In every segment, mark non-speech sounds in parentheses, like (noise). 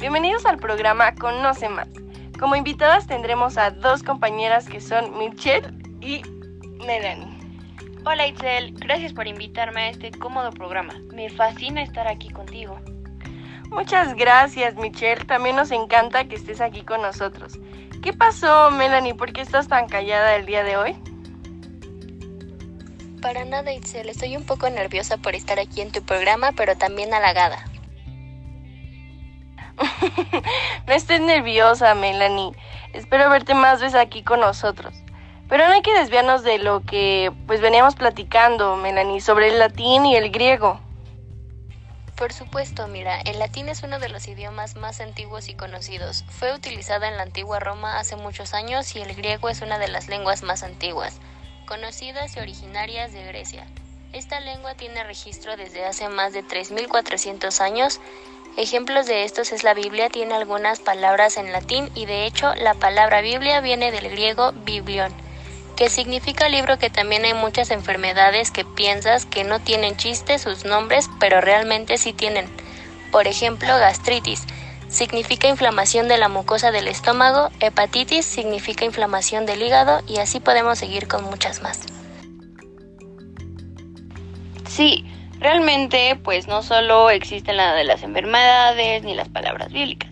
Bienvenidos al programa Conoce Más. Como invitadas tendremos a dos compañeras que son Michelle y Melanie. Hola Itzel, gracias por invitarme a este cómodo programa. Me fascina estar aquí contigo. Muchas gracias Michelle, también nos encanta que estés aquí con nosotros. ¿Qué pasó Melanie? ¿Por qué estás tan callada el día de hoy? Para nada Itzel, estoy un poco nerviosa por estar aquí en tu programa, pero también halagada. No estés nerviosa, Melanie. Espero verte más veces aquí con nosotros. Pero no hay que desviarnos de lo que pues veníamos platicando, Melanie, sobre el latín y el griego. Por supuesto, mira, el latín es uno de los idiomas más antiguos y conocidos. Fue utilizado en la antigua Roma hace muchos años y el griego es una de las lenguas más antiguas, conocidas y originarias de Grecia. Esta lengua tiene registro desde hace más de 3.400 años Ejemplos de estos es la Biblia, tiene algunas palabras en latín y de hecho la palabra Biblia viene del griego biblion, que significa libro que también hay muchas enfermedades que piensas que no tienen chiste sus nombres, pero realmente sí tienen. Por ejemplo, gastritis significa inflamación de la mucosa del estómago, hepatitis significa inflamación del hígado y así podemos seguir con muchas más. Sí, Realmente, pues no solo existe la de las enfermedades ni las palabras bíblicas,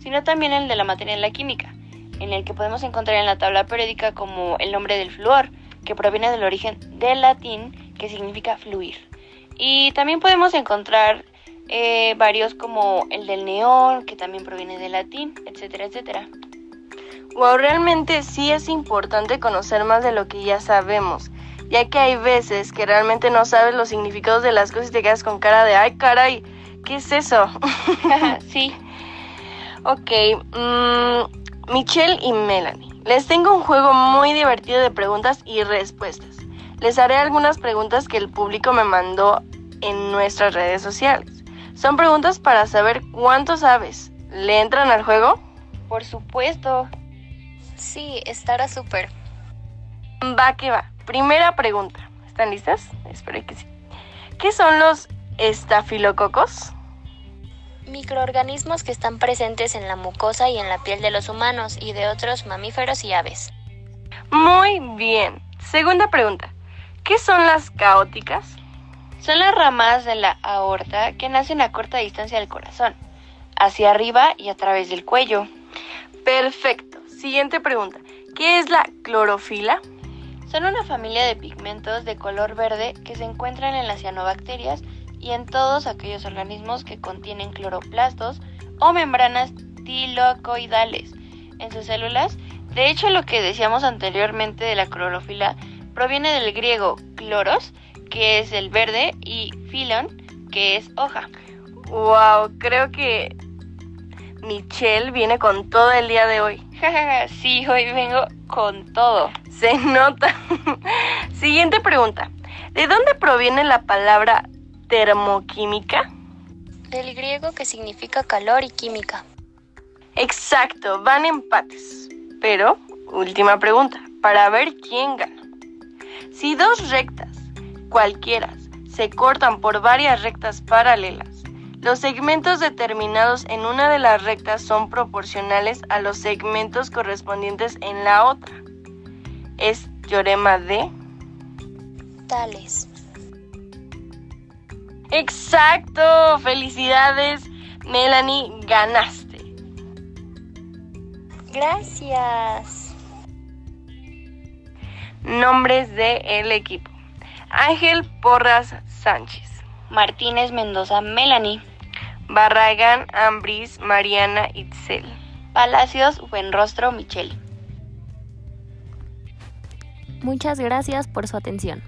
sino también el de la materia en la química, en el que podemos encontrar en la tabla periódica como el nombre del flúor, que proviene del origen del latín, que significa fluir. Y también podemos encontrar eh, varios como el del neón, que también proviene del latín, etcétera, etcétera. Wow, realmente sí es importante conocer más de lo que ya sabemos ya que hay veces que realmente no sabes los significados de las cosas y te quedas con cara de, ay caray, ¿qué es eso? (laughs) sí. Ok, mm, Michelle y Melanie, les tengo un juego muy divertido de preguntas y respuestas. Les haré algunas preguntas que el público me mandó en nuestras redes sociales. Son preguntas para saber cuánto sabes. ¿Le entran al juego? Por supuesto. Sí, estará súper. Va que va. Primera pregunta. ¿Están listas? Espero que sí. ¿Qué son los estafilococos? Microorganismos que están presentes en la mucosa y en la piel de los humanos y de otros mamíferos y aves. Muy bien. Segunda pregunta. ¿Qué son las caóticas? Son las ramas de la aorta que nacen a corta distancia del corazón, hacia arriba y a través del cuello. Perfecto. Siguiente pregunta. ¿Qué es la clorofila? Son una familia de pigmentos de color verde que se encuentran en las cianobacterias y en todos aquellos organismos que contienen cloroplastos o membranas tilocoidales en sus células. De hecho, lo que decíamos anteriormente de la clorofila proviene del griego cloros, que es el verde, y filon, que es hoja. Wow, creo que Michelle viene con todo el día de hoy. (laughs) sí, hoy vengo con todo. Se nota. (laughs) Siguiente pregunta. ¿De dónde proviene la palabra termoquímica? Del griego que significa calor y química. Exacto, van empates. Pero, última pregunta, para ver quién gana. Si dos rectas, cualquiera, se cortan por varias rectas paralelas, los segmentos determinados en una de las rectas son proporcionales a los segmentos correspondientes en la otra. Es teorema de Tales. Exacto, felicidades, Melanie, ganaste. Gracias. Nombres del el equipo. Ángel Porras Sánchez. Martínez Mendoza Melanie. Barragán Ambris Mariana Itzel. Palacios Buenrostro Michelle. Muchas gracias por su atención.